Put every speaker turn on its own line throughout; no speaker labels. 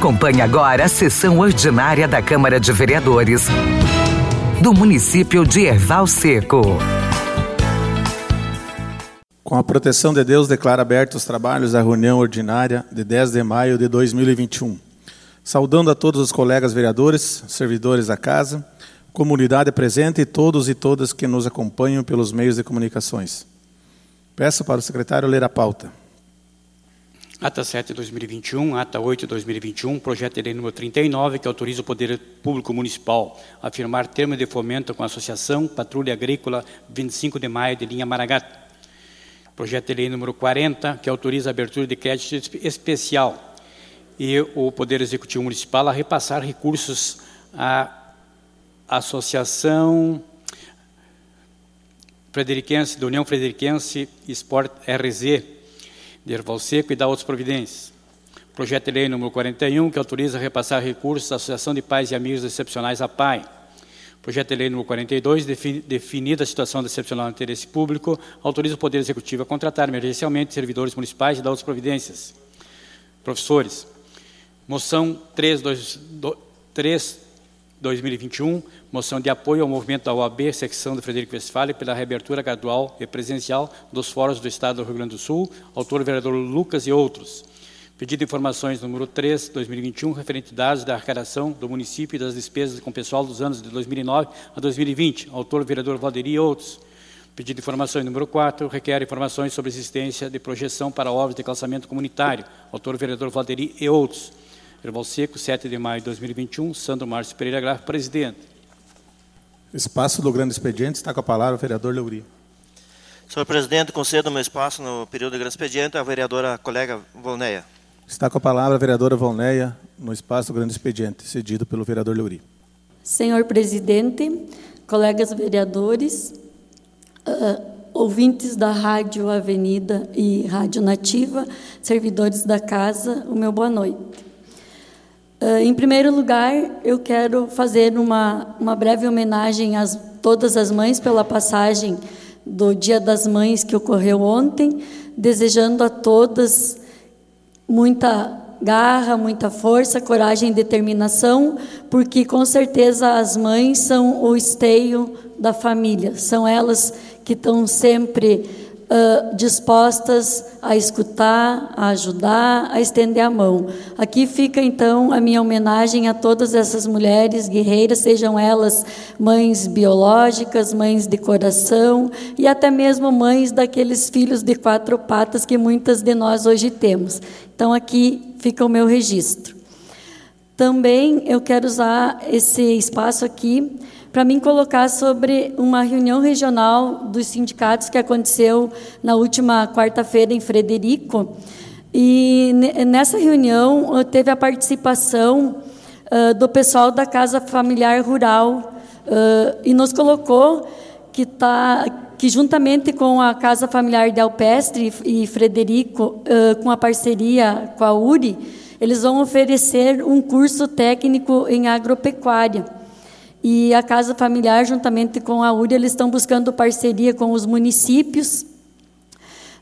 Acompanhe agora a sessão ordinária da Câmara de Vereadores do município de Erval Seco.
Com a proteção de Deus, declaro abertos os trabalhos da reunião ordinária de 10 de maio de 2021. Saudando a todos os colegas vereadores, servidores da casa, comunidade presente e todos e todas que nos acompanham pelos meios de comunicações. Peço para o secretário ler a pauta.
Ata 7 de 2021, ata 8 de 2021, projeto de lei número 39, que autoriza o Poder Público Municipal a firmar termo de fomento com a Associação Patrulha Agrícola 25 de Maio de Linha Maragato. Projeto de lei número 40, que autoriza a abertura de crédito especial e o Poder Executivo Municipal a repassar recursos à Associação Frederiquense, da União Frederiquense Sport RZ, de Erval Seco e da outras providências. Projeto de lei número 41, que autoriza repassar recursos à Associação de Pais e Amigos Excepcionais, a PAI. Projeto de lei número 42, definida a situação de excepcional de interesse público, autoriza o Poder Executivo a contratar emergencialmente servidores municipais e dar outras providências. Professores, moção 3, 2, 3 2021, moção de apoio ao movimento da OAB, secção do Frederico Westphalen, pela reabertura gradual e presencial dos fóruns do Estado do Rio Grande do Sul, autor vereador Lucas e outros. Pedido de informações número 3, 2021, referente a dados da arrecadação do município e das despesas com pessoal dos anos de 2009 a 2020, autor vereador Valderi e outros. Pedido de informações número 4, requer informações sobre existência de projeção para obras de calçamento comunitário, autor vereador Valderi e outros. Erval Seco, 7 de maio de 2021, Sandro Márcio Pereira Graça, presidente.
Espaço do grande expediente, está com a palavra o vereador Leuri.
Senhor presidente, concedo meu espaço no período do grande expediente à vereadora colega Volneia.
Está com a palavra a vereadora Volneia no espaço do grande expediente, cedido pelo vereador Leuri.
Senhor presidente, colegas vereadores, uh, ouvintes da Rádio Avenida e Rádio Nativa, servidores da casa, o meu boa noite. Uh, em primeiro lugar, eu quero fazer uma, uma breve homenagem a todas as mães pela passagem do Dia das Mães que ocorreu ontem, desejando a todas muita garra, muita força, coragem e determinação, porque com certeza as mães são o esteio da família, são elas que estão sempre uh, dispostas a escutar, a ajudar, a estender a mão. Aqui fica então a minha homenagem a todas essas mulheres guerreiras, sejam elas mães biológicas, mães de coração e até mesmo mães daqueles filhos de quatro patas que muitas de nós hoje temos. Então aqui fica o meu registro. Também eu quero usar esse espaço aqui para mim colocar sobre uma reunião regional dos sindicatos que aconteceu na última quarta-feira em Frederico. E nessa reunião teve a participação uh, do pessoal da Casa Familiar Rural uh, e nos colocou que tá que juntamente com a Casa Familiar de Alpestre e Frederico, uh, com a parceria com a URI, eles vão oferecer um curso técnico em agropecuária. E a Casa Familiar, juntamente com a URI, eles estão buscando parceria com os municípios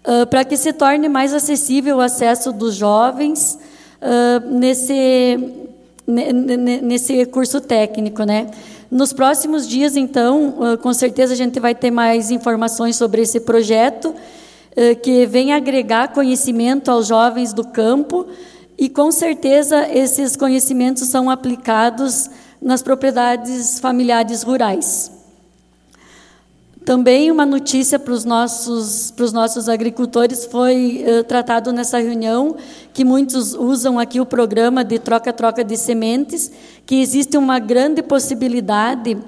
uh, para que se torne mais acessível o acesso dos jovens uh, nesse, nesse curso técnico, né? Nos próximos dias, então, uh, com certeza a gente vai ter mais informações sobre esse projeto, que vem agregar conhecimento aos jovens do campo, e com certeza esses conhecimentos são aplicados nas propriedades familiares rurais. Também uma notícia para os nossos, para os nossos agricultores foi uh, tratado nessa reunião, que muitos usam aqui o programa de troca-troca de sementes, que existe uma grande possibilidade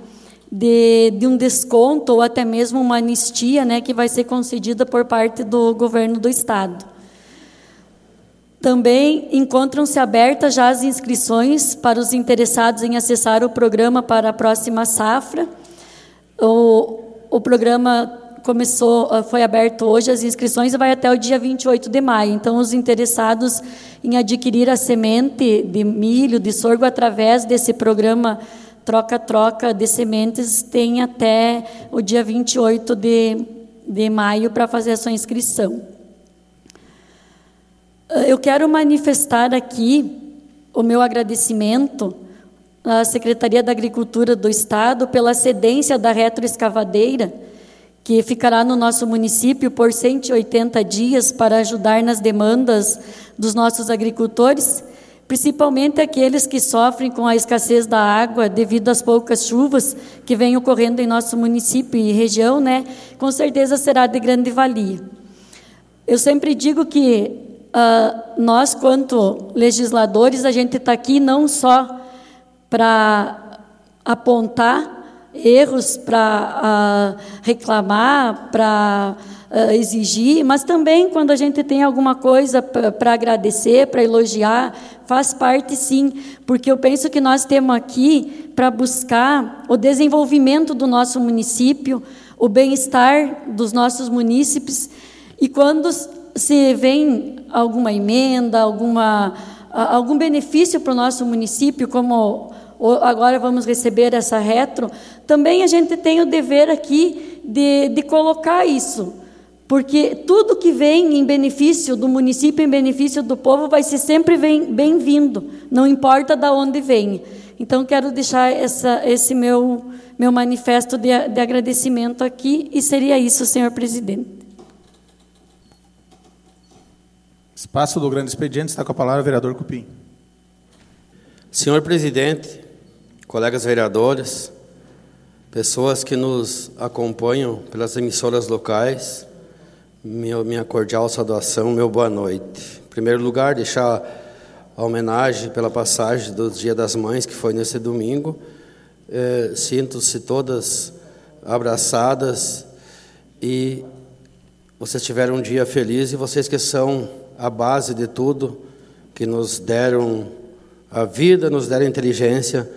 de, de um desconto ou até mesmo uma anistia né, que vai ser concedida por parte do governo do Estado. Também encontram-se abertas já as inscrições para os interessados em acessar o programa para a próxima safra. O, o programa começou, ah, foi aberto hoje as inscrições e vai até o dia 28 de maio. Então, os interessados em adquirir a semente de milho, de sorgo através desse programa troca-troca de sementes têm até o dia 28 de, de maio para fazer a sua inscrição. Eu quero manifestar aqui o meu agradecimento à Secretaria da Agricultura do Estado pela cedência da retroescavadeira, que ficará no nosso município por 180 dias para ajudar nas demandas dos nossos agricultores, principalmente aqueles que sofrem com a escassez da água devido às poucas chuvas que vêm ocorrendo em nosso município e região, né? Com certeza será de grande valia. Eu sempre digo que uh, nós, quanto legisladores, a gente está aqui não só para apontar erros, para uh, reclamar, para uh, exigir, mas também quando a gente tem alguma coisa para agradecer, para elogiar, faz parte sim, porque eu penso que nós temos aqui para buscar o desenvolvimento do nosso município, o bem-estar dos nossos munícipes, e quando se vem alguma emenda, alguma, algum benefício para o nosso município, como agora vamos receber essa retro, também a gente tem o dever aqui de, de colocar isso. Porque tudo que vem em benefício do município, em benefício do povo, vai ser sempre bem-vindo, não importa de onde vem. Então, quero deixar essa, esse meu, meu manifesto de, de agradecimento aqui, e seria isso, senhor presidente.
Espaço do grande expediente está com a palavra o vereador Cupim.
Senhor presidente, colegas vereadores, pessoas que nos acompanham pelas emissoras locais, minha, minha cordial saudação, meu boa noite. Em primeiro lugar, deixar a homenagem pela passagem do Dia das Mães, que foi nesse domingo. É, Sinto-se todas abraçadas e vocês tiveram um dia feliz e vocês que são a base de tudo, que nos deram a vida, nos deram inteligência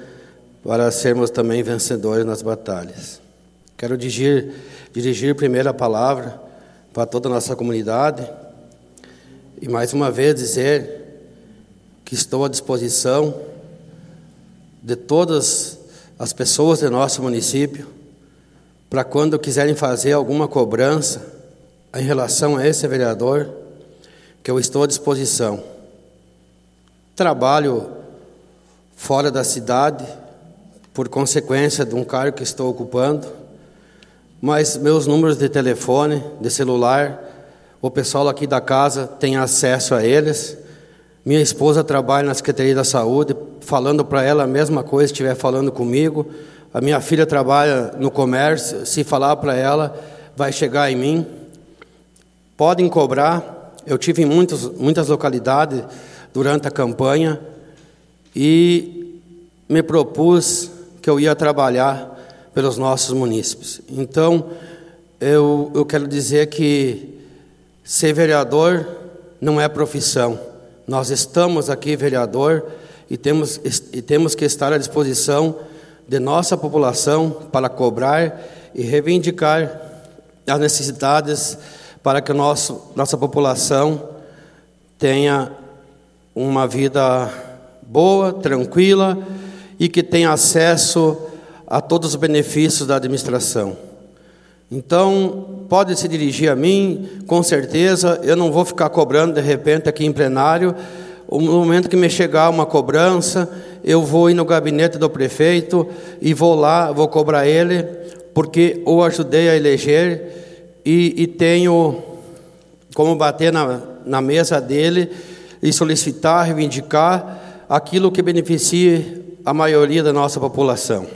para sermos também vencedores nas batalhas. Quero dirigir, dirigir primeiro a palavra para toda a nossa comunidade e mais uma vez dizer que estou à disposição de todas as pessoas do nosso município para quando quiserem fazer alguma cobrança em relação a esse vereador que eu estou à disposição. Trabalho fora da cidade, por consequência de um cargo que estou ocupando, mas meus números de telefone, de celular, o pessoal aqui da casa tem acesso a eles. Minha esposa trabalha na Secretaria da Saúde, falando para ela a mesma coisa, estiver falando comigo. A minha filha trabalha no comércio, se falar para ela, vai chegar em mim. Podem cobrar, eu tive em muitos, muitas localidades durante a campanha e me propus que eu ia trabalhar pelos nossos munícipes. Então, eu, eu quero dizer que ser vereador não é profissão. Nós estamos aqui, vereador, e temos, e temos que estar à disposição de nossa população para cobrar e reivindicar as necessidades para que nosso, nossa população tenha uma vida boa, tranquila e que tenha acesso a todos os benefícios da administração. Então, pode se dirigir a mim, com certeza, eu não vou ficar cobrando de repente aqui em plenário. No momento que me chegar uma cobrança, eu vou ir no gabinete do prefeito e vou lá, vou cobrar ele, porque o ajudei a eleger e, e tenho como bater na, na mesa dele e solicitar, reivindicar aquilo que beneficie a maioria da nossa população.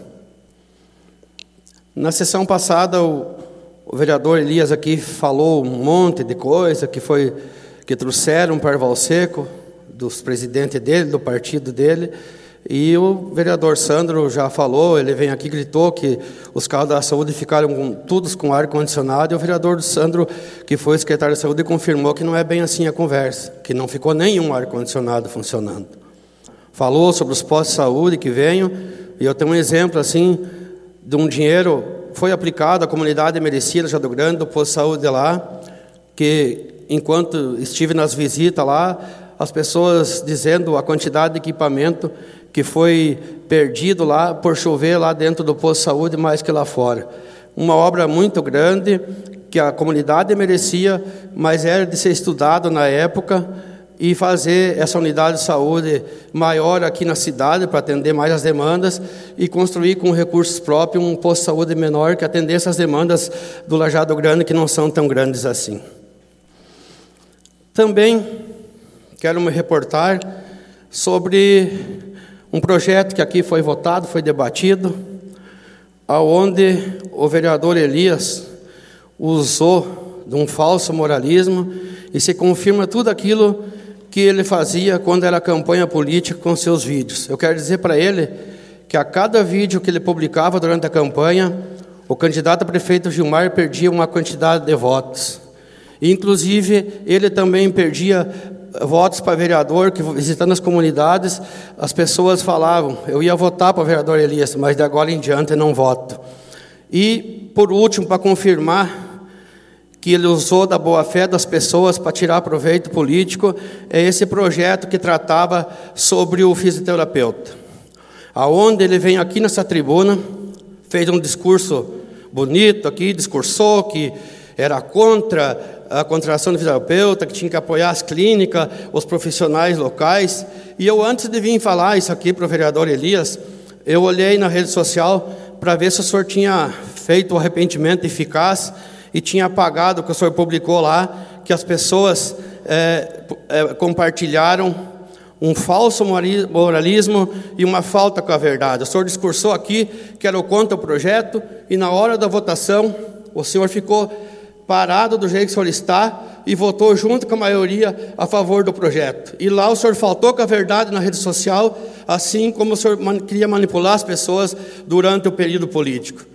Na sessão passada, o, o vereador Elias aqui falou um monte de coisa que foi que trouxeram para o Valseco, dos presidentes dele, do partido dele, e o vereador Sandro já falou, ele vem aqui gritou que os carros da saúde ficaram com, todos com ar condicionado, e o vereador Sandro, que foi secretário de saúde, confirmou que não é bem assim a conversa, que não ficou nenhum ar condicionado funcionando. Falou sobre os postos de saúde que venham, e eu tenho um exemplo assim de um dinheiro foi aplicado à comunidade merecida já do Grande, do posto de saúde lá, que enquanto estive nas visitas lá, as pessoas dizendo a quantidade de equipamento que foi perdido lá por chover lá dentro do posto de saúde mais que lá fora. Uma obra muito grande que a comunidade merecia, mas era de ser estudado na época e fazer essa unidade de saúde maior aqui na cidade para atender mais as demandas e construir com recursos próprios um posto de saúde menor que atendesse as demandas do Lajado Grande que não são tão grandes assim. Também quero me reportar sobre um projeto que aqui foi votado, foi debatido, aonde o vereador Elias usou de um falso moralismo e se confirma tudo aquilo que ele fazia quando era campanha política com seus vídeos. Eu quero dizer para ele que a cada vídeo que ele publicava durante a campanha, o candidato a prefeito Gilmar perdia uma quantidade de votos. Inclusive, ele também perdia votos para vereador, que visitando as comunidades, as pessoas falavam: eu ia votar para o vereador Elias, mas de agora em diante não voto. E, por último, para confirmar que ele usou da boa-fé das pessoas para tirar proveito político, é esse projeto que tratava sobre o fisioterapeuta. Aonde ele vem aqui nessa tribuna, fez um discurso bonito aqui, discursou que era contra a contratação do fisioterapeuta, que tinha que apoiar as clínicas, os profissionais locais. E eu, antes de vir falar isso aqui para o vereador Elias, eu olhei na rede social para ver se o senhor tinha feito o arrependimento eficaz e tinha apagado o que o senhor publicou lá, que as pessoas é, é, compartilharam um falso moralismo e uma falta com a verdade. O senhor discursou aqui que era contra o projeto e na hora da votação o senhor ficou parado do jeito que o senhor está e votou junto com a maioria a favor do projeto. E lá o senhor faltou com a verdade na rede social, assim como o senhor queria manipular as pessoas durante o período político.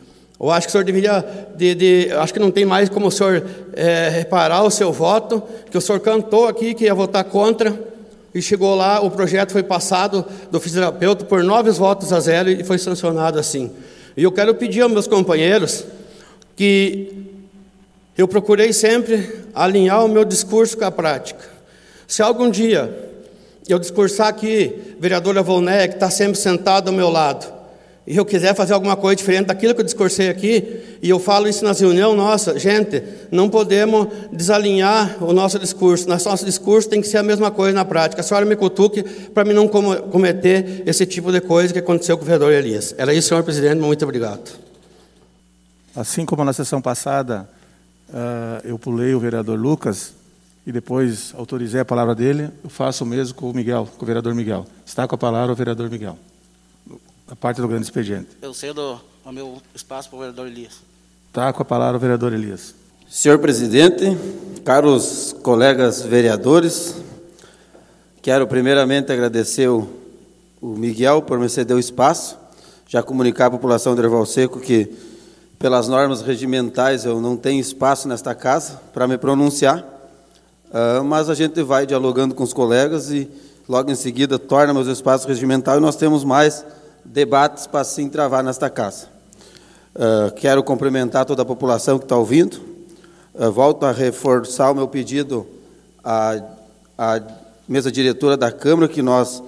Eu acho que o senhor deveria, de, de, acho que não tem mais como o senhor é, reparar o seu voto, que o senhor cantou aqui que ia votar contra, e chegou lá, o projeto foi passado do fisioterapeuta por nove votos a zero e foi sancionado assim. E eu quero pedir aos meus companheiros que eu procurei sempre alinhar o meu discurso com a prática. Se algum dia eu discursar aqui, vereadora Volné, que está sempre sentada ao meu lado, e eu quiser fazer alguma coisa diferente daquilo que eu discursei aqui, e eu falo isso nas reuniões, nossa, gente, não podemos desalinhar o nosso discurso. Nosso discurso tem que ser a mesma coisa na prática. A senhora me cutuque para mim não cometer esse tipo de coisa que aconteceu com o vereador Elias. Era isso, senhor presidente, muito obrigado.
Assim como na sessão passada uh, eu pulei o vereador Lucas e depois autorizei a palavra dele, eu faço o mesmo com o Miguel, com o vereador Miguel. Está com a palavra o vereador Miguel a parte do grande expediente.
Eu cedo o meu espaço para o vereador Elias.
Está com a palavra o vereador Elias.
Senhor presidente, caros colegas vereadores, quero primeiramente agradecer o, o Miguel por me ceder o espaço, já comunicar à população de Erval Seco que, pelas normas regimentais, eu não tenho espaço nesta casa para me pronunciar, uh, mas a gente vai dialogando com os colegas e logo em seguida torna meus espaços regimentais e nós temos mais debates para se travar nesta casa. Uh, quero cumprimentar toda a população que está ouvindo. Uh, volto a reforçar o meu pedido à, à mesa diretora da Câmara que nós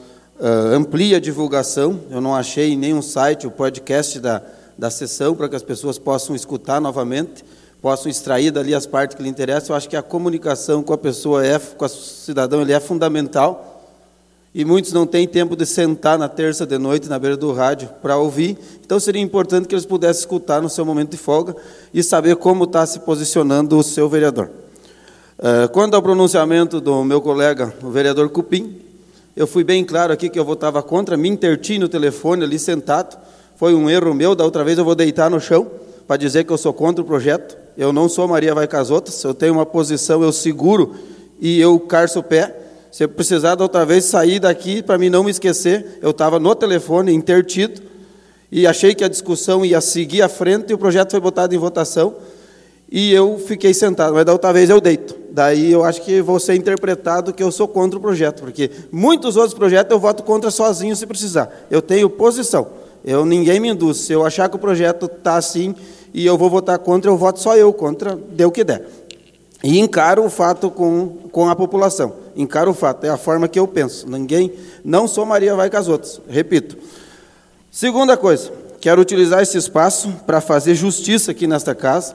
amplie a divulgação. Eu não achei em nenhum site o podcast da, da sessão para que as pessoas possam escutar novamente, possam extrair dali as partes que lhe interessam. Eu acho que a comunicação com a pessoa é, com o cidadão, ele é fundamental e muitos não têm tempo de sentar na terça de noite na beira do rádio para ouvir. Então seria importante que eles pudessem escutar no seu momento de folga e saber como está se posicionando o seu vereador. Uh, quanto ao pronunciamento do meu colega, o vereador Cupim, eu fui bem claro aqui que eu votava contra, me interti no telefone ali sentado. Foi um erro meu, da outra vez eu vou deitar no chão para dizer que eu sou contra o projeto. Eu não sou Maria Vai Casotas, eu tenho uma posição, eu seguro e eu carço o pé. Se eu precisar da outra vez sair daqui para mim não me esquecer, eu estava no telefone intertido e achei que a discussão ia seguir à frente e o projeto foi botado em votação e eu fiquei sentado, mas da outra vez eu deito. Daí eu acho que vou ser interpretado que eu sou contra o projeto, porque muitos outros projetos eu voto contra sozinho se precisar. Eu tenho posição. Eu ninguém me induz. Se eu achar que o projeto está assim e eu vou votar contra, eu voto só eu contra, deu o que der. E encaro o fato com, com a população. Encaro o fato, é a forma que eu penso. Ninguém, não sou Maria vai com as outras. Repito. Segunda coisa, quero utilizar esse espaço para fazer justiça aqui nesta casa,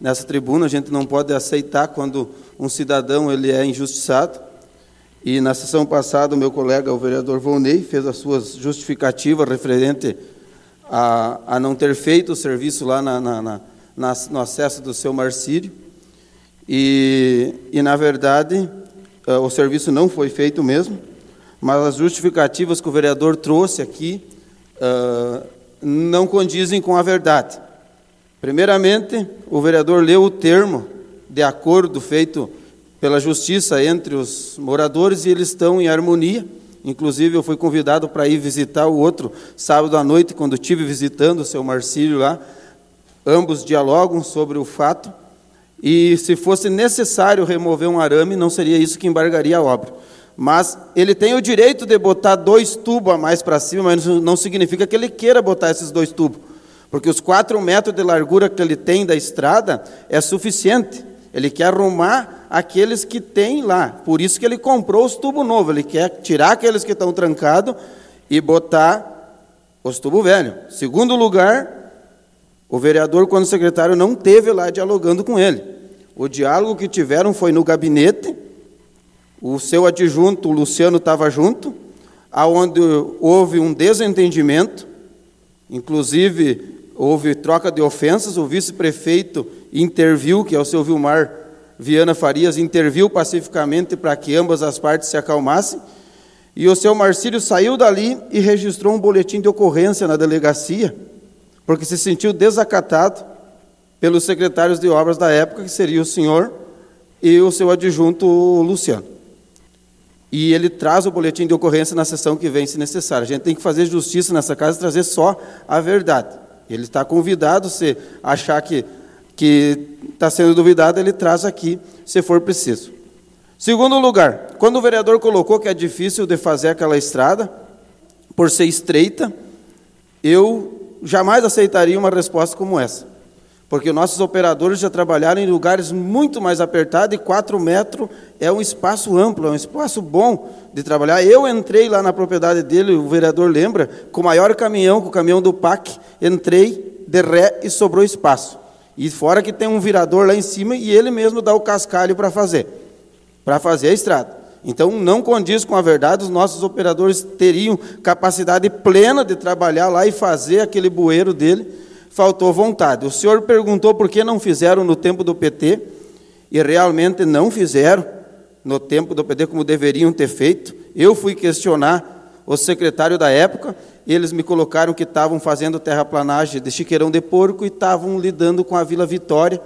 nessa tribuna. A gente não pode aceitar quando um cidadão ele é injustiçado. E na sessão passada, o meu colega, o vereador Volney, fez as suas justificativas referente a, a não ter feito o serviço lá na, na, na, no acesso do seu Marcílio. E, e, na verdade, eh, o serviço não foi feito mesmo, mas as justificativas que o vereador trouxe aqui uh, não condizem com a verdade. Primeiramente, o vereador leu o termo de acordo feito pela justiça entre os moradores e eles estão em harmonia. Inclusive, eu fui convidado para ir visitar o outro sábado à noite, quando estive visitando o seu Marcílio lá. Ambos dialogam sobre o fato. E se fosse necessário remover um arame, não seria isso que embargaria a obra. Mas ele tem o direito de botar dois tubos a mais para cima, mas não significa que ele queira botar esses dois tubos. Porque os quatro metros de largura que ele tem da estrada é suficiente. Ele quer arrumar aqueles que tem lá. Por isso que ele comprou os tubos novos. Ele quer tirar aqueles que estão trancados e botar os tubos velhos. Segundo lugar, o vereador, quando secretário, não teve lá dialogando com ele. O diálogo que tiveram foi no gabinete o seu adjunto, o Luciano, estava junto, aonde houve um desentendimento, inclusive houve troca de ofensas, o vice-prefeito interviu, que é o seu Vilmar Viana Farias, interviu pacificamente para que ambas as partes se acalmassem, e o seu Marcílio saiu dali e registrou um boletim de ocorrência na delegacia, porque se sentiu desacatado pelos secretários de obras da época, que seria o senhor e o seu adjunto Luciano e ele traz o boletim de ocorrência na sessão que vem, se necessário. A gente tem que fazer justiça nessa casa e trazer só a verdade. Ele está convidado, se achar que que está sendo duvidado, ele traz aqui, se for preciso. Segundo lugar, quando o vereador colocou que é difícil de fazer aquela estrada, por ser estreita, eu jamais aceitaria uma resposta como essa porque nossos operadores já trabalharam em lugares muito mais apertados e 4 metros é um espaço amplo, é um espaço bom de trabalhar. Eu entrei lá na propriedade dele, o vereador lembra, com o maior caminhão, com o caminhão do PAC, entrei de ré e sobrou espaço. E fora que tem um virador lá em cima e ele mesmo dá o cascalho para fazer, para fazer a estrada. Então não condiz com a verdade, os nossos operadores teriam capacidade plena de trabalhar lá e fazer aquele bueiro dele faltou vontade. O senhor perguntou por que não fizeram no tempo do PT, e realmente não fizeram no tempo do PT como deveriam ter feito. Eu fui questionar o secretário da época, eles me colocaram que estavam fazendo terraplanagem de chiqueirão de porco e estavam lidando com a Vila Vitória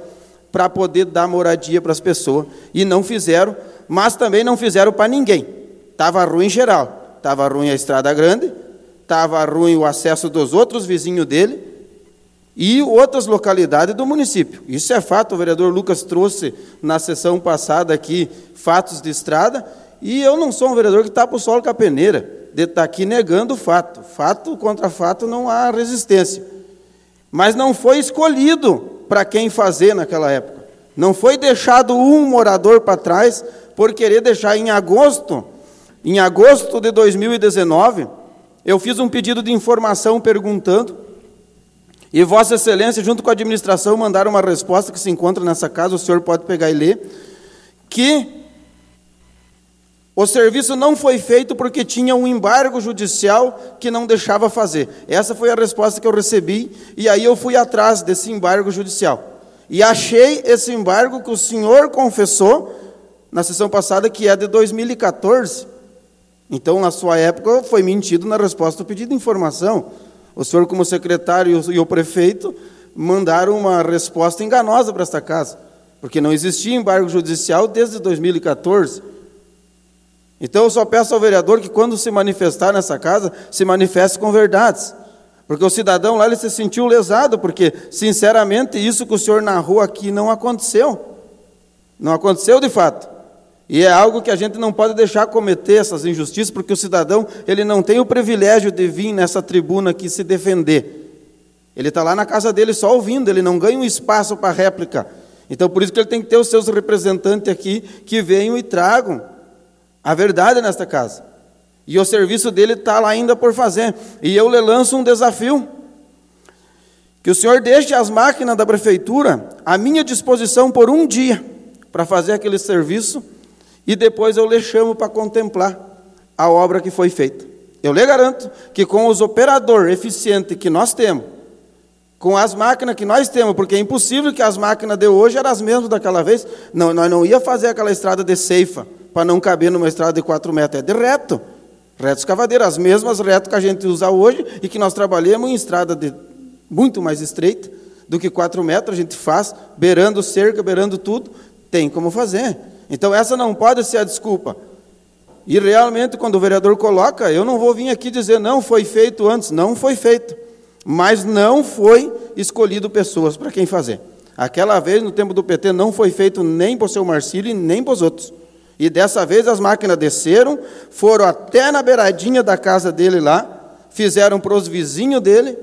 para poder dar moradia para as pessoas. E não fizeram, mas também não fizeram para ninguém. Estava ruim geral. Estava ruim a estrada grande, estava ruim o acesso dos outros vizinhos dele, e outras localidades do município. Isso é fato, o vereador Lucas trouxe na sessão passada aqui fatos de estrada, e eu não sou um vereador que tapa o solo com a peneira, de estar tá aqui negando o fato. Fato contra fato não há resistência. Mas não foi escolhido para quem fazer naquela época. Não foi deixado um morador para trás por querer deixar em agosto, em agosto de 2019, eu fiz um pedido de informação perguntando e Vossa Excelência, junto com a administração, mandaram uma resposta que se encontra nessa casa, o senhor pode pegar e ler, que o serviço não foi feito porque tinha um embargo judicial que não deixava fazer. Essa foi a resposta que eu recebi, e aí eu fui atrás desse embargo judicial. E achei esse embargo que o senhor confessou na sessão passada, que é de 2014. Então, na sua época, foi mentido na resposta do pedido de informação. O senhor, como secretário e o prefeito, mandaram uma resposta enganosa para esta casa, porque não existia embargo judicial desde 2014. Então eu só peço ao vereador que quando se manifestar nessa casa, se manifeste com verdades. Porque o cidadão lá ele se sentiu lesado, porque, sinceramente, isso que o senhor narrou aqui não aconteceu. Não aconteceu de fato. E é algo que a gente não pode deixar cometer essas injustiças, porque o cidadão ele não tem o privilégio de vir nessa tribuna aqui se defender. Ele está lá na casa dele só ouvindo, ele não ganha um espaço para réplica. Então, por isso que ele tem que ter os seus representantes aqui que venham e tragam a verdade nesta casa. E o serviço dele está lá ainda por fazer. E eu lhe lanço um desafio. Que o senhor deixe as máquinas da prefeitura à minha disposição por um dia para fazer aquele serviço e depois eu lhe chamo para contemplar a obra que foi feita. Eu lhe garanto que com os operadores eficientes que nós temos, com as máquinas que nós temos, porque é impossível que as máquinas de hoje eram as mesmas daquela vez. Não, nós não ia fazer aquela estrada de ceifa para não caber numa estrada de 4 metros, é de reto. Reto escavadeira, as mesmas retas que a gente usa hoje e que nós trabalhamos em estrada de muito mais estreita do que 4 metros, a gente faz, beirando cerca, beirando tudo, tem como fazer. Então essa não pode ser a desculpa. E realmente, quando o vereador coloca, eu não vou vir aqui dizer não foi feito antes, não foi feito mas não foi escolhido pessoas para quem fazer. Aquela vez, no tempo do PT, não foi feito nem para o seu Marcílio e nem para os outros. E dessa vez as máquinas desceram, foram até na beiradinha da casa dele lá, fizeram para os vizinhos dele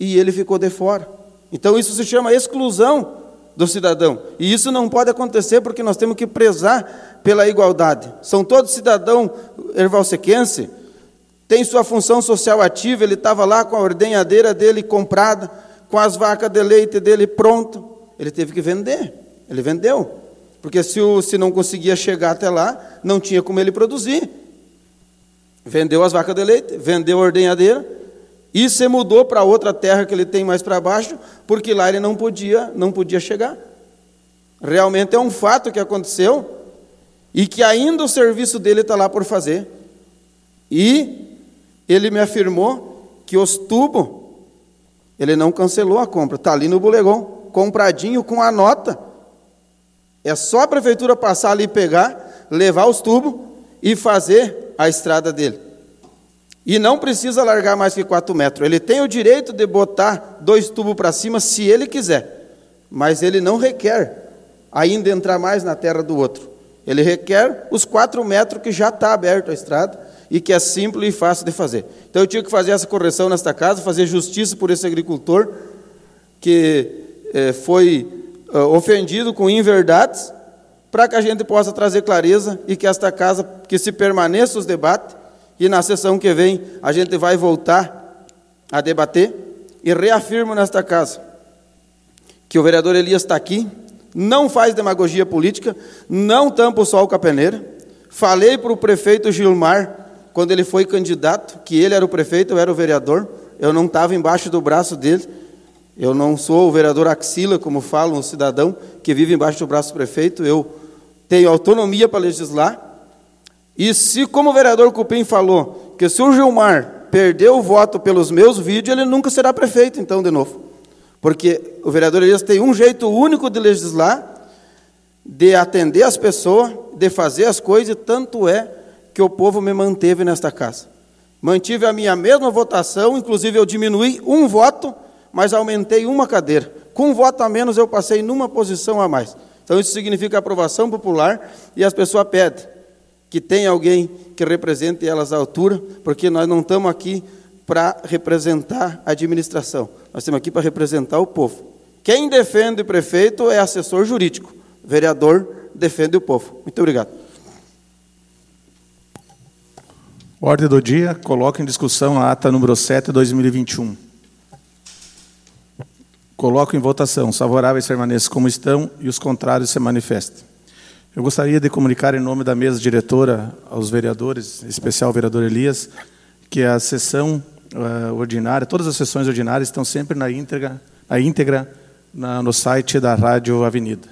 e ele ficou de fora. Então isso se chama exclusão do cidadão. E isso não pode acontecer porque nós temos que prezar pela igualdade. São todos cidadão ervalsequense, tem sua função social ativa, ele estava lá com a ordenhadeira dele comprada, com as vacas de leite dele pronto. Ele teve que vender. Ele vendeu. Porque se, o, se não conseguia chegar até lá, não tinha como ele produzir. Vendeu as vacas de leite, vendeu a ordenhadeira e se mudou para outra terra que ele tem mais para baixo, porque lá ele não podia, não podia chegar. Realmente é um fato que aconteceu e que ainda o serviço dele está lá por fazer. E ele me afirmou que os tubos, ele não cancelou a compra, está ali no bolegon, compradinho com a nota. É só a prefeitura passar ali e pegar, levar os tubos e fazer a estrada dele. E não precisa largar mais que 4 metros. Ele tem o direito de botar dois tubos para cima se ele quiser, mas ele não requer ainda entrar mais na terra do outro. Ele requer os 4 metros que já está aberto a estrada e que é simples e fácil de fazer. Então eu tinha que fazer essa correção nesta casa, fazer justiça por esse agricultor que é, foi é, ofendido com inverdades, para que a gente possa trazer clareza e que esta casa, que se permaneça os debates, e na sessão que vem a gente vai voltar a debater, e reafirmo nesta casa que o vereador Elias está aqui, não faz demagogia política, não tampa o sol com a peneira. Falei para o prefeito Gilmar quando ele foi candidato, que ele era o prefeito, eu era o vereador, eu não estava embaixo do braço dele, eu não sou o vereador axila, como falam um cidadão que vive embaixo do braço do prefeito, eu tenho autonomia para legislar. E se, como o vereador Cupim falou, que se o Gilmar perdeu o voto pelos meus vídeos, ele nunca será prefeito, então, de novo. Porque o vereador Elias tem um jeito único de legislar, de atender as pessoas, de fazer as coisas, e tanto é que o povo me manteve nesta casa. Mantive a minha mesma votação, inclusive eu diminuí um voto, mas aumentei uma cadeira. Com um voto a menos, eu passei numa posição a mais. Então, isso significa aprovação popular e as pessoas pedem que tenha alguém que represente elas à altura, porque nós não estamos aqui para representar a administração, nós estamos aqui para representar o povo. Quem defende o prefeito é assessor jurídico, vereador defende o povo. Muito obrigado.
Ordem do dia, coloca em discussão a ata número 7 de 2021. Coloco em votação. Os favoráveis permaneçam como estão e os contrários se manifestem. Eu gostaria de comunicar em nome da mesa diretora aos vereadores, em especial ao vereador Elias, que a sessão uh, ordinária, todas as sessões ordinárias estão sempre na íntegra, na íntegra na, no site da Rádio Avenida.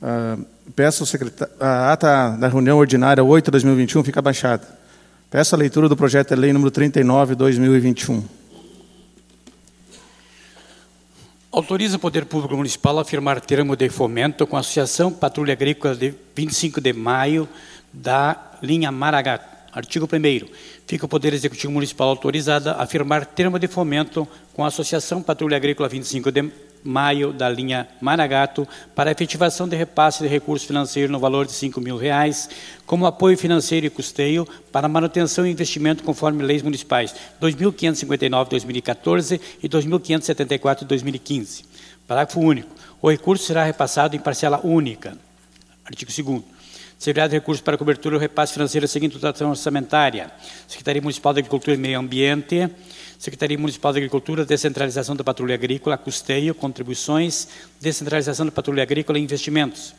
Uh, peço ao secretário, a ata da reunião ordinária 8 de 2021 fica baixada. Peço a leitura do projeto de lei número 39, 2021.
Autoriza o Poder Público Municipal a firmar termo de fomento com a Associação Patrulha Agrícola de 25 de maio da linha Maragá. Artigo 1 Fica o Poder Executivo Municipal autorizado a firmar termo de fomento com a Associação Patrulha Agrícola 25 de maio da linha Maragato para efetivação de repasse de recursos financeiros no valor de 5 mil reais, como apoio financeiro e custeio para manutenção e investimento conforme leis municipais 2.559-2014 e 2.574-2015. Parágrafo único. O recurso será repassado em parcela única. Artigo 2 Secretaria de Recursos para cobertura e repasse financeiro seguinte dotação orçamentária. Secretaria Municipal de Agricultura e Meio Ambiente, Secretaria Municipal de Agricultura, descentralização da patrulha agrícola, custeio, contribuições, descentralização da patrulha agrícola e investimentos,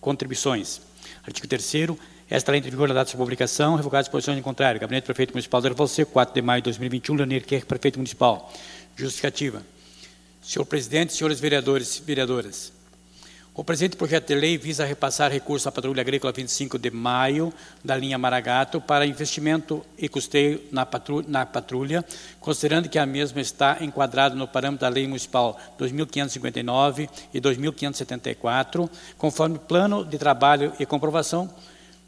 contribuições. Artigo 3 esta lei entra em vigor na data de sua publicação, revogadas posições em contrário. Gabinete Prefeito Municipal de Erval 4 de maio de 2021, Leonir Kerr, Prefeito Municipal. Justificativa. Senhor Presidente, senhores vereadores e vereadoras, o presente projeto de lei visa repassar recursos à Patrulha Agrícola 25 de maio da linha Maragato para investimento e custeio na patrulha, na patrulha, considerando que a mesma está enquadrada no parâmetro da Lei Municipal 2559 e 2574, conforme plano de trabalho e comprovação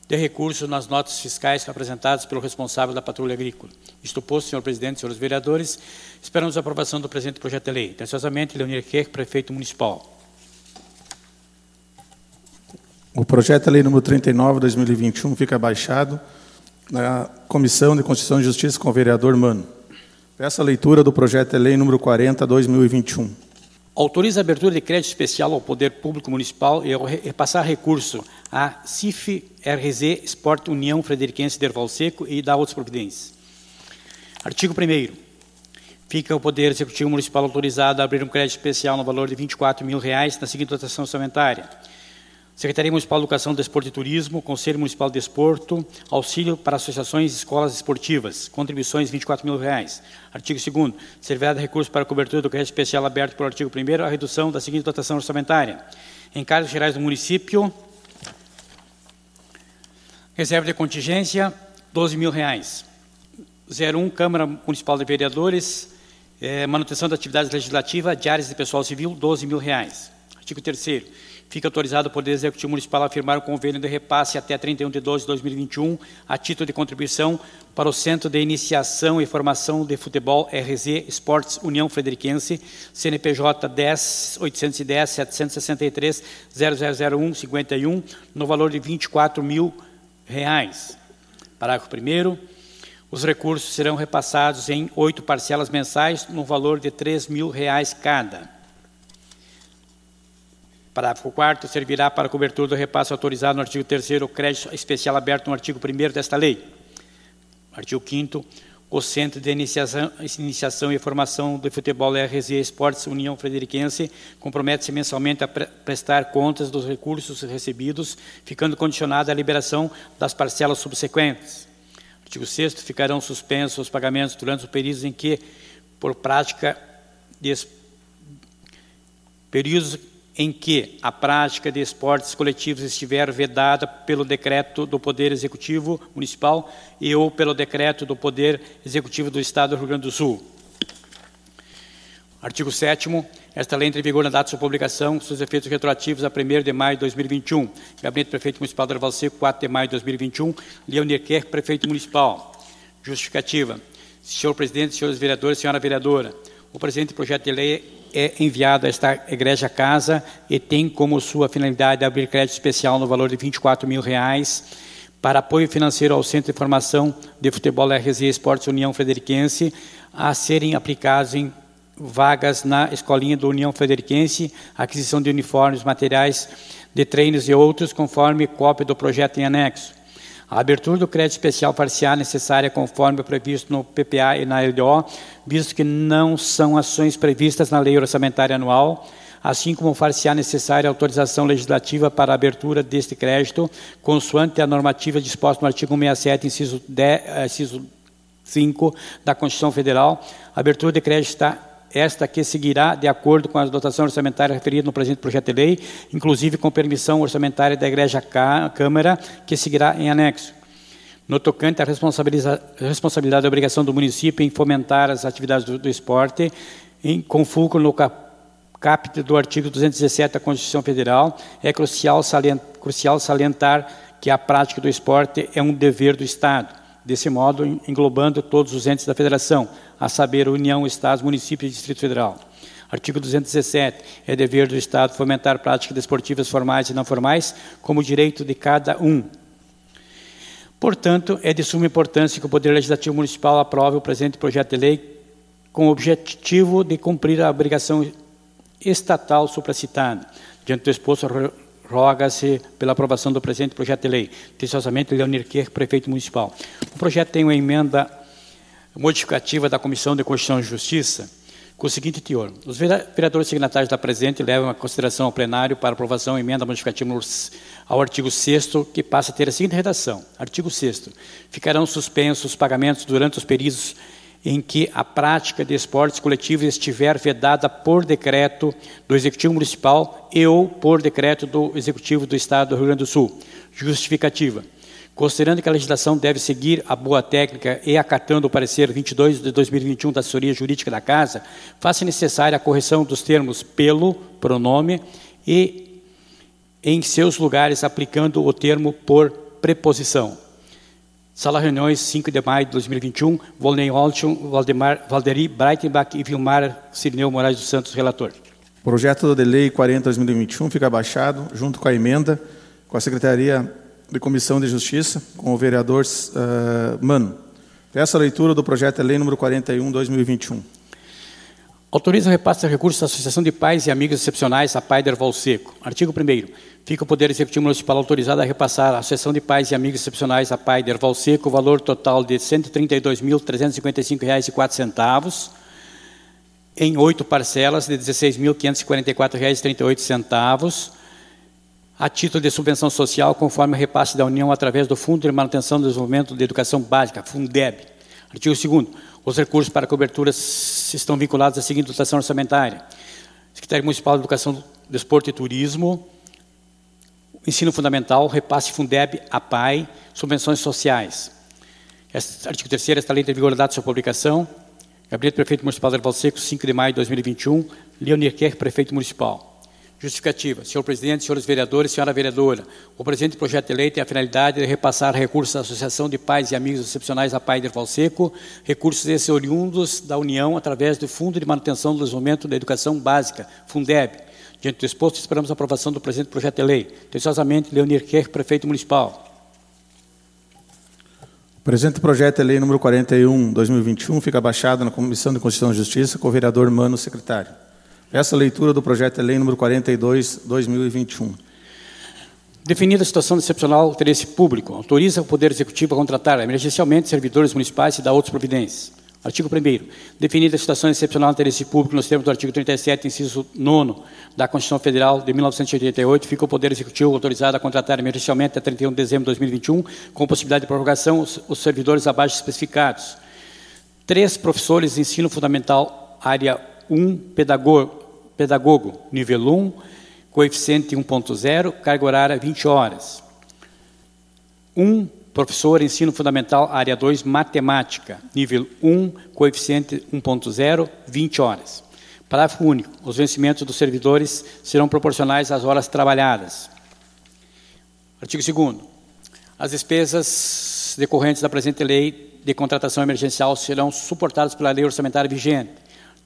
de recursos nas notas fiscais apresentadas pelo responsável da Patrulha Agrícola. Isto posto, senhor presidente, senhores vereadores, esperamos a aprovação do presente projeto de lei. Atenciosamente, Leonir Kerr, prefeito municipal.
O projeto de lei número 39 de 2021 fica baixado na Comissão de Constituição e Justiça com o vereador Mano. Peço a leitura do projeto de lei número 40 2021.
Autoriza a abertura de crédito especial ao Poder Público Municipal e repassar recurso à CIF RZ Sport União Frederiquense Derval Seco e da outras providências. Artigo 1 Fica o Poder Executivo Municipal autorizado a abrir um crédito especial no valor de 24 mil reais na seguinte dotação orçamentária Secretaria Municipal de Educação, Desporto e Turismo, Conselho Municipal de Desporto, auxílio para associações e escolas esportivas, contribuições 24 mil reais. Artigo 2 servirá de recurso para cobertura do crédito especial aberto pelo artigo 1 a redução da seguinte dotação orçamentária. Encargos gerais do município, reserva de contingência, 12 mil reais. 01, Câmara Municipal de Vereadores, eh, manutenção da atividade legislativa, diárias de pessoal civil, 12 mil reais. Artigo 3 fica autorizado o Poder Executivo Municipal a firmar o convênio de repasse até 31 de 12 de 2021, a título de contribuição para o Centro de Iniciação e Formação de Futebol RZ Esportes União Frederiquense, CNPJ 10 810 763 0001 51, no valor de 24 mil reais. Parágrafo 1 os recursos serão repassados em oito parcelas mensais, no valor de 3 mil reais cada. Parágrafo 4 servirá para cobertura do repasse autorizado no artigo 3 o crédito especial aberto no artigo 1 desta lei. Artigo 5 o Centro de Iniciação, Iniciação e Formação do Futebol RZ Esportes União Frederiquense compromete-se mensalmente a pre prestar contas dos recursos recebidos, ficando condicionada à liberação das parcelas subsequentes. Artigo 6 ficarão suspensos os pagamentos durante os períodos em que, por prática de períodos em que a prática de esportes coletivos estiver vedada pelo decreto do Poder Executivo Municipal e ou pelo decreto do Poder Executivo do Estado do Rio Grande do Sul. Artigo 7 esta lei entra em vigor na data de sua publicação, seus efeitos retroativos a 1 de maio de 2021. Gabinete Prefeito Municipal do Erval Seco, 4 de maio de 2021. Leonir Kerr, Prefeito Municipal. Justificativa. Senhor Presidente, senhores vereadores, senhora vereadora, o presente projeto de lei é enviado a esta igreja casa e tem como sua finalidade abrir crédito especial no valor de 24 mil reais para apoio financeiro ao Centro de Formação de Futebol RZ Esportes União Frederiquense a serem aplicados em vagas na escolinha do União Frederiquense, aquisição de uniformes, materiais de treinos e outros, conforme cópia do projeto em anexo. A abertura do crédito especial parcial necessária conforme previsto no PPA e na LDO, visto que não são ações previstas na lei orçamentária anual, assim como parcial necessária autorização legislativa para a abertura deste crédito, consoante a normativa disposta no artigo 67, inciso, 10, eh, inciso 5 da Constituição Federal. A abertura de crédito está esta que seguirá de acordo com a dotação orçamentária referida no presente projeto de lei, inclusive com permissão orçamentária da Igreja Câmara, que seguirá em anexo. No tocante à responsabilidade e obrigação do município em fomentar as atividades do, do esporte, em, com fulcro no capítulo do artigo 217 da Constituição Federal, é crucial salientar, crucial salientar que a prática do esporte é um dever do Estado desse modo englobando todos os entes da federação, a saber, União, Estados, municípios e Distrito Federal. Artigo 217. É dever do Estado fomentar práticas desportivas formais e não formais como direito de cada um. Portanto, é de suma importância que o Poder Legislativo Municipal aprove o presente projeto de lei com o objetivo de cumprir a obrigação estatal supracitada. Diante do exposto, roga-se pela aprovação do presente projeto de lei. Atenciosamente, Leonir Kerr, prefeito municipal. O projeto tem uma emenda modificativa da Comissão de Constituição e Justiça, com o seguinte teor. Os vereadores signatários da presente levam em consideração ao plenário para aprovação a emenda modificativa ao artigo 6 que passa a ter a seguinte redação. Artigo 6 Ficarão suspensos os pagamentos durante os períodos em que a prática de esportes coletivos estiver vedada por decreto do Executivo Municipal e ou por decreto do Executivo do Estado do Rio Grande do Sul. Justificativa. Considerando que a legislação deve seguir a boa técnica e acatando o parecer 22 de 2021 da assessoria jurídica da Casa, faça necessária a correção dos termos pelo, pronome e em seus lugares aplicando o termo por preposição. Sala Reuniões, 5 de maio de 2021, Volney Olson, Valdemar, Valderi Breitenbach e Vilmar Cirineu Moraes dos Santos, relator.
Projeto de Lei 40-2021 fica baixado, junto com a emenda, com a Secretaria de Comissão de Justiça, com o vereador uh, Mano. Peço a leitura do projeto de lei número 41, 2021.
Autoriza o repasse de recursos da Associação de Pais e Amigos Excepcionais, a Paider Valseco. Artigo 1 Fica o Poder Executivo Municipal autorizado a repassar à Associação de Pais e Amigos Excepcionais, a Paider Valseco, o valor total de R$ 132.355,04 em oito parcelas de R$ 16.544,38 a título de subvenção social, conforme repasse da União através do Fundo de Manutenção do Desenvolvimento de Educação Básica, Fundeb. Artigo 2 Os recursos para coberturas estão vinculados à seguinte dotação orçamentária. Secretaria Municipal de Educação, Desporto e Turismo, Ensino Fundamental, repasse Fundeb, APAI, subvenções sociais. Este, artigo 3 esta lei tem vigor da de sua publicação. Gabinete Prefeito Municipal de Erval Seco, 5 de maio de 2021. Leonir Kerr, Prefeito Municipal. Justificativa. Senhor presidente, senhores vereadores, senhora vereadora, o presente projeto de lei tem a finalidade de repassar recursos da Associação de Pais e Amigos Excepcionais a Pai de Valseco, recursos esses oriundos da União através do Fundo de Manutenção do Desenvolvimento da Educação Básica, Fundeb. Diante do exposto, esperamos a aprovação do presente projeto de lei. Atenciosamente, Leonir Kerr, Prefeito Municipal.
O presente projeto de lei número 41, 2021, fica baixado na Comissão de Constituição e Justiça com o vereador Mano, secretário. Essa leitura do projeto de lei número 42, 2021.
Definida a situação excepcional de interesse público, autoriza o Poder Executivo a contratar emergencialmente servidores municipais e dar outras providências. Artigo 1 Definida a situação excepcional de interesse público nos termos do artigo 37, inciso 9 da Constituição Federal de 1988, fica o Poder Executivo autorizado a contratar emergencialmente até 31 de dezembro de 2021, com possibilidade de prorrogação, os, servidores abaixo especificados. Três professores de ensino fundamental, área 1, pedagogo, pedagogo, nível 1, coeficiente 1.0, carga horária 20 horas. 1, professor ensino fundamental, área 2, matemática, nível 1, coeficiente 1.0, 20 horas. Parágrafo único. Os vencimentos dos servidores serão proporcionais às horas trabalhadas. Artigo 2 As despesas decorrentes da presente lei de contratação emergencial serão suportadas pela lei orçamentária vigente.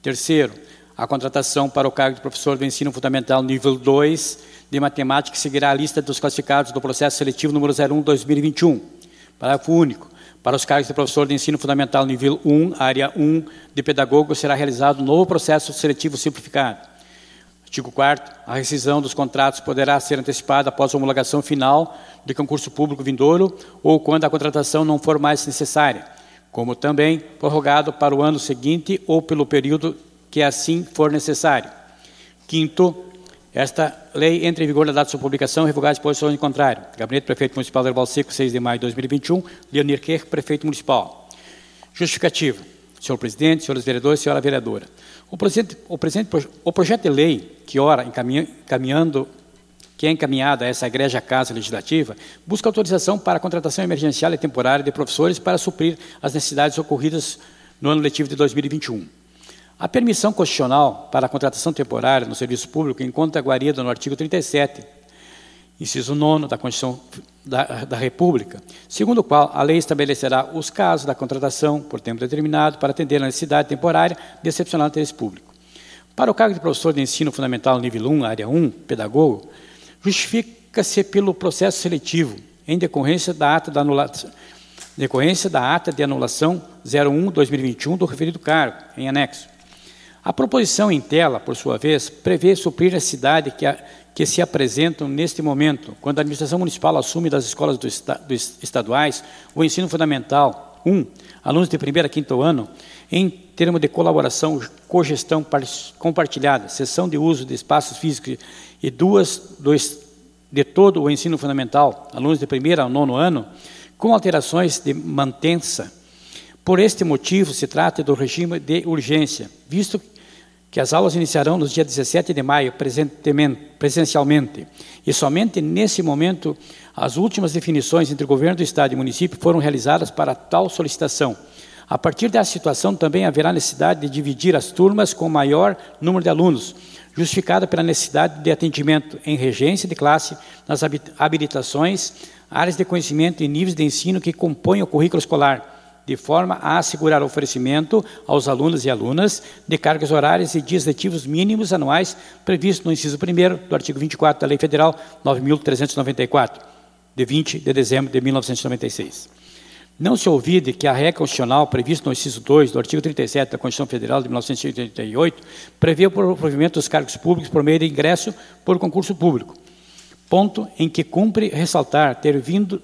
Terceiro, a contratação para o cargo de professor do ensino fundamental nível 2 de matemática seguirá a lista dos classificados do processo seletivo número 01-2021. Parágrafo único. Para os cargos de professor de ensino fundamental nível 1, área 1 de pedagogo, será realizado um novo processo seletivo simplificado. Artigo 4 A rescisão dos contratos poderá ser antecipada após a homologação final de concurso público vindouro ou quando a contratação não for mais necessária, como também prorrogado para o ano seguinte ou pelo período que assim for necessário. Quinto, esta lei entra em vigor na data de sua publicação, revogada disposições em contrário. Gabinete Prefeito Municipal de Erval Seco, 6 de maio de 2021. Leonir Kerr, Prefeito Municipal. Justificativa. Senhor Presidente, senhores vereadores, senhora vereadora. O, presente, o, presente, o projeto de lei que, ora, encaminhando, que é encaminhado a essa Igreja Casa Legislativa, busca autorização para a contratação emergencial e temporária de professores para suprir as necessidades ocorridas no ano letivo de 2021. A permissão constitucional para a contratação temporária no serviço público encontra guarida no artigo 37, inciso 9 da Constituição da, da, República, segundo o qual a lei estabelecerá os casos da contratação por tempo determinado para atender a necessidade temporária de excepcional interesse público. Para o cargo de professor de ensino fundamental nível 1, área 1, pedagogo, justifica-se pelo processo seletivo em decorrência da ata da anulação decorrência da ata de anulação 01/2021 do referido cargo, em anexo. A proposição em tela, por sua vez, prevê suprir a cidade que, a, que se apresentam neste momento, quando a administração municipal assume das escolas do esta, do estaduais o ensino fundamental Um, alunos de primeiro a quinto ano, em termos de colaboração, cogestão compartilhada, sessão de uso de espaços físicos e duas dois, de todo o ensino fundamental, alunos de primeiro ao nono ano, com alterações de mantença. Por este motivo, se trata do regime de urgência, visto que as aulas iniciarão no dia 17 de maio presencialmente, e somente nesse momento as últimas definições entre o governo do estado e município foram realizadas para tal solicitação. A partir dessa situação, também haverá necessidade de dividir as turmas com maior número de alunos, justificada pela necessidade de atendimento em regência de classe nas habilitações, áreas de conhecimento e níveis de ensino que compõem o currículo escolar de forma a assegurar o oferecimento aos alunos e alunas de cargas horárias e dias letivos mínimos anuais previstos no inciso 1 do artigo 24 da Lei Federal 9.394, de 20 de dezembro de 1996. Não se ouvide que a regra constitucional prevista no inciso 2 do artigo 37 da Constituição Federal de 1988 prevê o provimento dos cargos públicos por meio de ingresso por concurso público. Ponto em que cumpre ressaltar ter vindo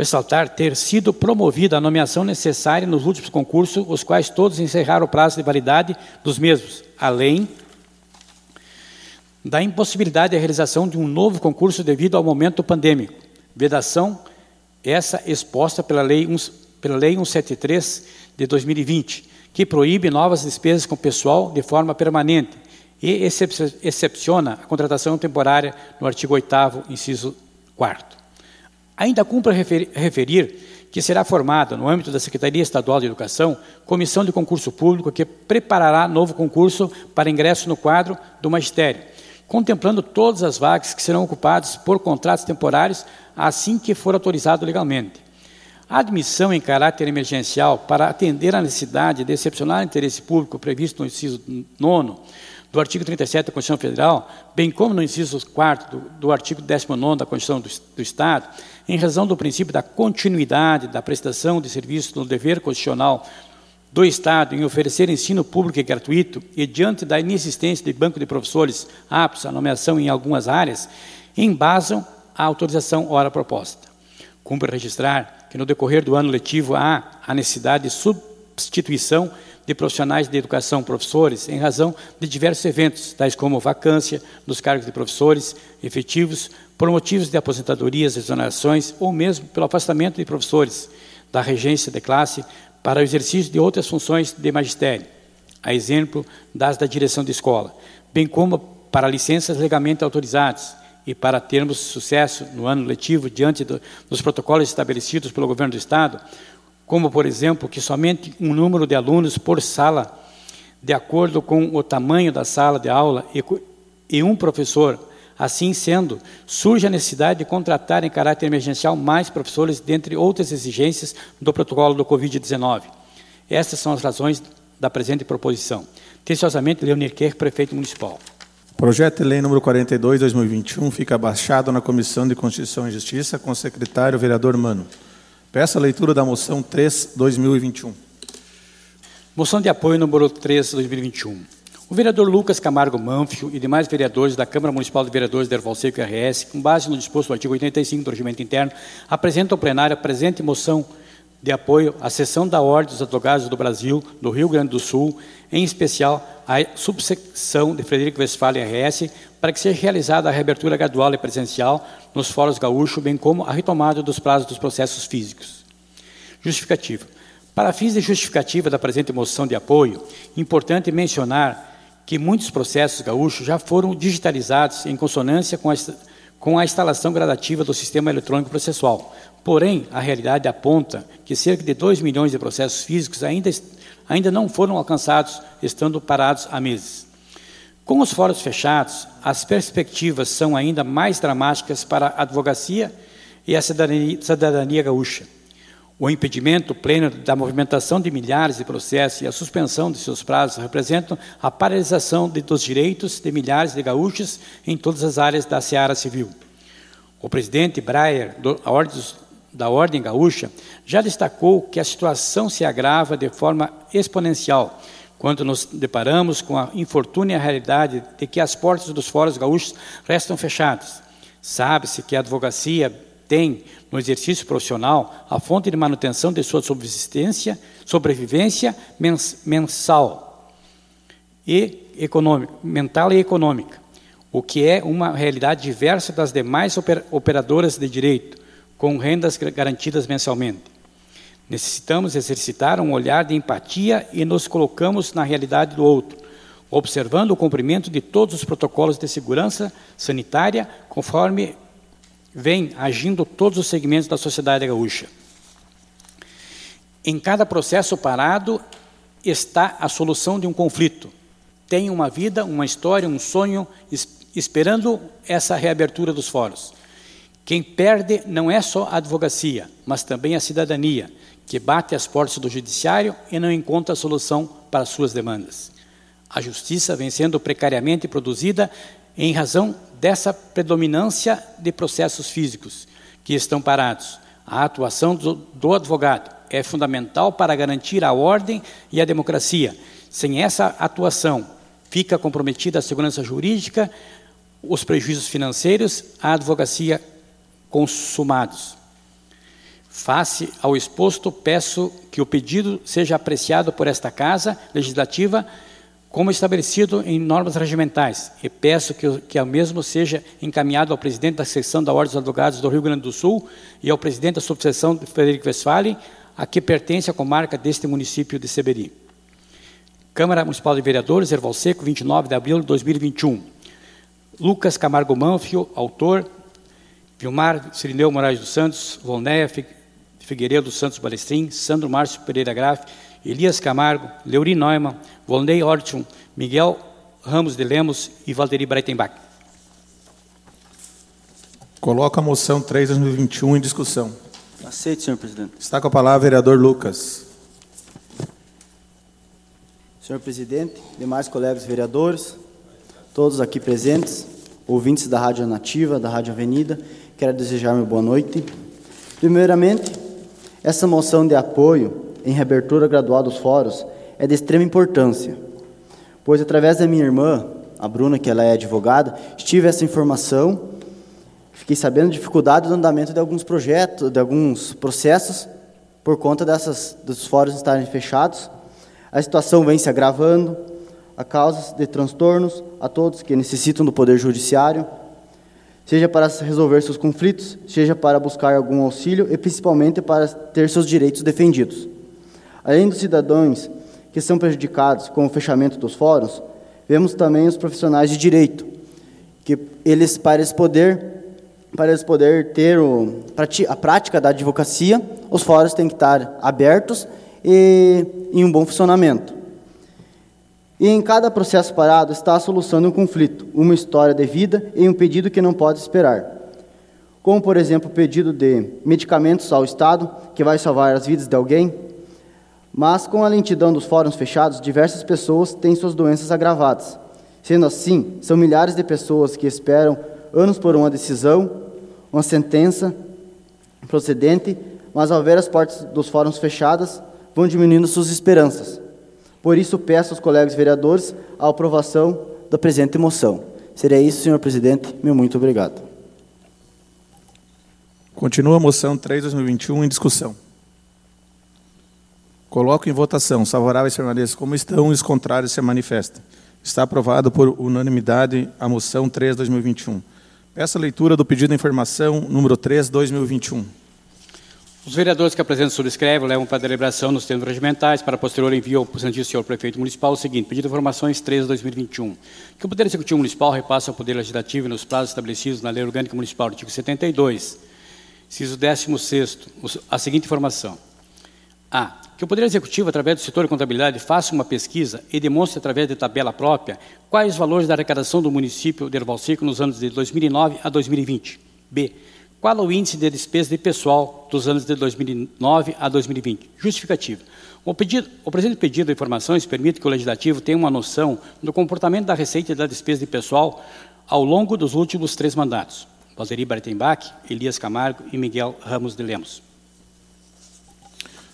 ressaltar ter sido promovida a nomeação necessária nos últimos concursos, os quais todos encerraram o prazo de validade dos mesmos, além da impossibilidade de realização de um novo concurso devido ao momento pandêmico. Vedação essa exposta pela Lei, pela Lei 173 de 2020, que proíbe novas despesas com pessoal de forma permanente e excepciona a contratação temporária no artigo 8 inciso 4 Ainda cumpre referir que será formada, no âmbito da Secretaria Estadual de Educação, comissão de concurso público que preparará novo concurso para ingresso no quadro do magistério, contemplando todas as vagas que serão ocupadas por contratos temporários assim que for autorizado legalmente. A admissão em caráter emergencial para atender à necessidade de excepcional interesse público previsto no inciso 9 do artigo 37 da Constituição Federal, bem como no inciso 4 do, artigo 19 da Constituição do, Estado, em razão do princípio da continuidade da prestação de serviço no dever constitucional do Estado em oferecer ensino público e gratuito e diante da inexistência de banco de professores aptos à nomeação em algumas áreas, embasam a autorização ora proposta. Cumpre registrar que no decorrer do ano letivo há a necessidade de substituição de profissionais de educação, professores, em razão de diversos eventos, tais como vacância dos cargos de professores efetivos, por motivos de aposentadorias, exonerações ou mesmo pelo afastamento de professores da regência de classe para o exercício de outras funções de magistério, a exemplo das da direção de escola, bem como para licenças legalmente autorizadas e para termos sucesso no ano letivo diante do, dos protocolos estabelecidos pelo governo do Estado, como, por exemplo, que somente um número de alunos por sala, de acordo com o tamanho da sala de aula, e, e um professor. Assim sendo, surge a necessidade de contratar em caráter emergencial mais professores, dentre outras exigências do protocolo do Covid-19. Estas são as razões da presente proposição. Atenciosamente, Leonir Kerr, prefeito municipal.
Projeto de lei número 42, 2021, fica abaixado na Comissão de Constituição e Justiça com o secretário vereador Mano. Peço a leitura da moção 3, 2021.
Moção de apoio número 3, 2021. O vereador Lucas Camargo Manfio e demais vereadores da Câmara Municipal de Vereadores de Erval Seco e RS, com base no disposto do artigo 85 do Regimento Interno, apresentam ao plenário a presente moção de apoio à sessão da Ordem dos Advogados do Brasil, do Rio Grande do Sul, em especial à subsecção de Frederico Westphalen RS, para que seja realizada a reabertura gradual e presencial nos fóruns gaúchos, bem como a retomada dos prazos dos processos físicos. Justificativa. Para fins de justificativa da presente moção de apoio, importante mencionar que muitos processos gaúchos já foram digitalizados em consonância com a, com a instalação gradativa do sistema eletrônico processual. Porém, a realidade aponta que cerca de 2 milhões de processos físicos ainda, ainda não foram alcançados, estando parados há meses. Com os fóruns fechados, as perspectivas são ainda mais dramáticas para a advocacia e a cidadania, cidadania gaúcha. O impedimento pleno da movimentação de milhares de processos e a suspensão de seus prazos representam a paralisação de, dos direitos de milhares de gaúchos em todas as áreas da seara civil. O presidente Breyer, da Ordem Gaúcha, já destacou que a situação se agrava de forma exponencial quando nos deparamos com a infortúnia realidade de que as portas dos fóruns gaúchos restam fechadas. Sabe-se que a advocacia têm, no exercício profissional, a fonte de manutenção de sua subsistência, sobrevivência mensal e econômica, mental e econômica, o que é uma realidade diversa das demais operadoras de direito, com rendas garantidas mensalmente. Necessitamos exercitar um olhar de empatia e nos colocamos na realidade do outro, observando o cumprimento de todos os protocolos de segurança sanitária, conforme vem agindo todos os segmentos da sociedade gaúcha. Em cada processo parado está a solução de um conflito. Tem uma vida, uma história, um sonho esperando essa reabertura dos fóruns. Quem perde não é só a advocacia, mas também a cidadania, que bate as portas do judiciário e não encontra solução para suas demandas. A justiça vem sendo precariamente produzida em razão dessa predominância de processos físicos que estão parados. A atuação do, do advogado é fundamental para garantir a ordem e a democracia. Sem essa atuação, fica comprometida a segurança jurídica, os prejuízos financeiros, a advocacia consumados. Face ao exposto, peço que o pedido seja apreciado por esta Casa Legislativa como estabelecido em normas regimentais e peço que, que o mesmo seja encaminhado ao presidente da seção da Ordem dos Advogados do Rio Grande do Sul e ao presidente da subseção Frederico Westphalen, a que pertence a comarca deste município de Seberi. Câmara Municipal de Vereadores, Erval Seco, 29 de abril de 2021. Lucas Camargo Manfio, autor. Vilmar Cirineu Moraes dos Santos, Volnéia Figueiredo dos Santos Balestrin, Sandro Márcio Pereira Graff, Elias Camargo, Leuri Neumann, Volney Orton, Miguel Ramos de Lemos e Valderi Breitenbach.
Coloca a moção 3 2021 em discussão.
Aceito, senhor presidente.
Está com a palavra o vereador Lucas.
Senhor presidente, demais colegas vereadores, todos aqui presentes, ouvintes da Rádio Nativa, da Rádio Avenida, quero desejar uma boa noite. Primeiramente, essa moção de apoio em reabertura gradual dos fóruns é de extrema importância, pois através da minha irmã, a Bruna, que ela é advogada, tive essa informação, fiquei sabendo da dificuldade do andamento de alguns projetos, de alguns processos, por conta dessas, dos fóruns estarem fechados. A situação vem se agravando, a causa de transtornos a todos que necessitam do Poder Judiciário, seja para resolver seus conflitos, seja para buscar algum auxílio e principalmente para ter seus direitos defendidos. Além dos cidadãos que são prejudicados com o fechamento dos fóruns, vemos também os profissionais de direito, que eles para eles poder para eles poder ter o, a prática da advocacia, os fóruns têm que estar abertos e em um bom funcionamento. E em cada processo parado está a solução de um conflito, uma história de vida e um pedido que não pode esperar. Como, por exemplo, o pedido de medicamentos ao Estado, que vai salvar as vidas de alguém. Mas, com a lentidão dos fóruns fechados, diversas pessoas têm suas doenças agravadas. Sendo assim, são milhares de pessoas que esperam anos por uma decisão, uma sentença procedente, mas ao ver as portas dos fóruns fechadas, vão diminuindo suas esperanças. Por isso, peço aos colegas vereadores a aprovação da presente moção. Seria isso, senhor presidente. Meu muito obrigado.
Continua a moção 3 2021 em discussão. Coloco em votação. Favoráveis permaneçam como estão, os contrários se manifestam. Está aprovado por unanimidade a moção 3 2021. Peço a leitura do pedido de informação número 3 2021.
Os vereadores que apresentam subscrevem levam para deliberação nos termos regimentais para posterior envio ao Santíssimo Senhor Prefeito Municipal o seguinte, pedido de informações 3 de 2021, que o Poder Executivo Municipal repasse ao Poder Legislativo nos prazos estabelecidos na Lei Orgânica Municipal, artigo 72, inciso 16 a seguinte informação. A. Que o Poder Executivo, através do setor de contabilidade, faça uma pesquisa e demonstre, através de tabela própria, quais os valores da arrecadação do município de Erval Seco nos anos de 2009 a 2020. B qual o índice de despesa de pessoal dos anos de 2009 a 2020? Justificativa. O, o presente pedido de informações permite que o Legislativo tenha uma noção do comportamento da receita e da despesa de pessoal ao longo dos últimos três mandatos. Valderi Bartenbach, Elias Camargo e Miguel Ramos de Lemos.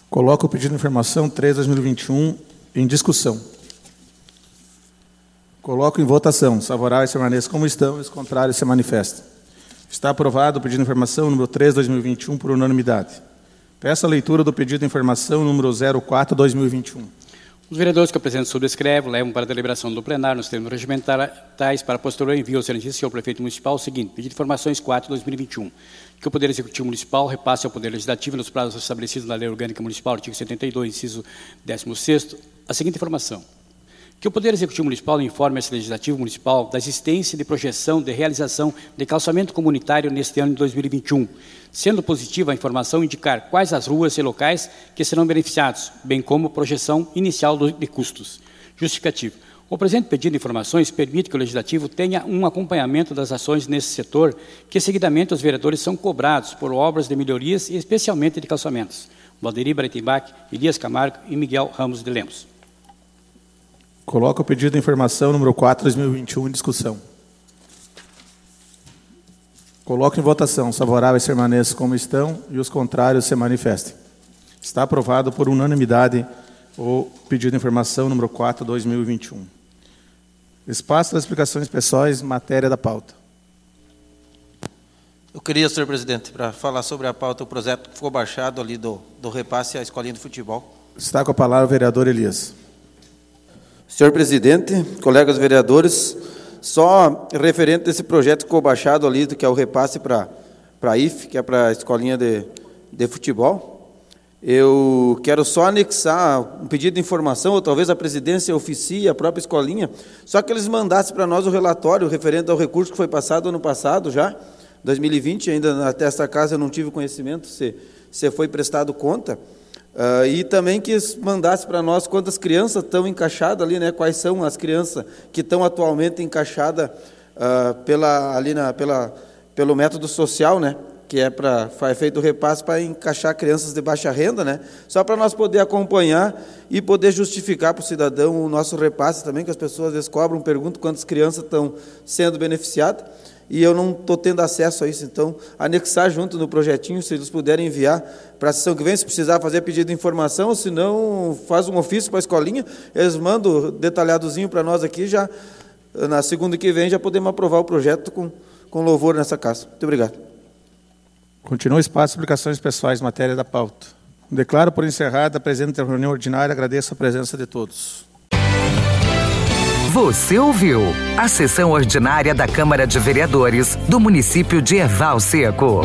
Coloco o pedido de informação 3 2021 em discussão. Coloco em votação. Os favoráveis permaneçam como estão, os contrários se manifestam. Está aprovado o pedido de informação número 3, 2021, por unanimidade. Peço a leitura do pedido de informação número 04, 2021.
Os vereadores que apresentam subscrevem levam para a deliberação do plenário nos termos regimentais para posterior envio ao excelentíssimo senhor prefeito municipal o seguinte, pedido de informações 4, 2021, que o Poder Executivo Municipal repasse ao Poder Legislativo nos prazos estabelecidos na Lei Orgânica Municipal, artigo 72, inciso 16 a seguinte informação que o Poder Executivo Municipal informe esse Legislativo Municipal da existência de projeção de realização de calçamento comunitário neste ano de 2021, sendo positiva a informação indicar quais as ruas e locais que serão beneficiados, bem como projeção inicial de custos. Justificativo. O presente pedido de informações permite que o Legislativo tenha um acompanhamento das ações nesse setor, que seguidamente os vereadores são cobrados por obras de melhorias e especialmente de calçamentos. Valderi Breitenbach, Elias Camargo e Miguel Ramos de Lemos.
Coloca o pedido de informação número 4, 2021 em discussão. Coloco em votação. Os favoráveis permaneçam como estão e os contrários se manifestem. Está aprovado por unanimidade o pedido de informação número 4, 2021. Espaço das explicações pessoais, matéria da pauta.
Eu queria, senhor presidente, para falar sobre a pauta, o projeto que ficou baixado ali do, do repasse à escolinha de futebol.
Está com a palavra o vereador Elias.
Senhor presidente, colegas vereadores, só referente a esse projeto que ficou baixado ali, que é o repasse para a IF, que é para a escolinha de, de futebol, eu quero só anexar um pedido de informação, ou talvez a presidência oficie a própria escolinha, só que eles mandassem para nós o relatório referente ao recurso que foi passado ano passado já, 2020, ainda até esta casa eu não tive conhecimento se, se foi prestado conta, Uh, e também que mandasse para nós quantas crianças estão encaixadas ali, né? Quais são as crianças que estão atualmente encaixadas uh, pela ali na pela pelo método social, né? Que é para é feito o repasse para encaixar crianças de baixa renda, né? Só para nós poder acompanhar e poder justificar para o cidadão o nosso repasse também, que as pessoas às vezes cobram, perguntam quantas crianças estão sendo beneficiadas e eu não estou tendo acesso a isso. Então, anexar junto no projetinho, se eles puderem enviar para a sessão que vem, se precisar fazer pedido de informação, se não, faz um ofício para a escolinha, eles mandam detalhadozinho para nós aqui, já na segunda que vem já podemos aprovar o projeto com, com louvor nessa casa. Muito obrigado.
Continua o espaço de explicações pessoais, matéria da pauta. Declaro por encerrada a presente reunião ordinária, agradeço a presença de todos.
Você ouviu a sessão ordinária da Câmara de Vereadores do município de Erval Seco.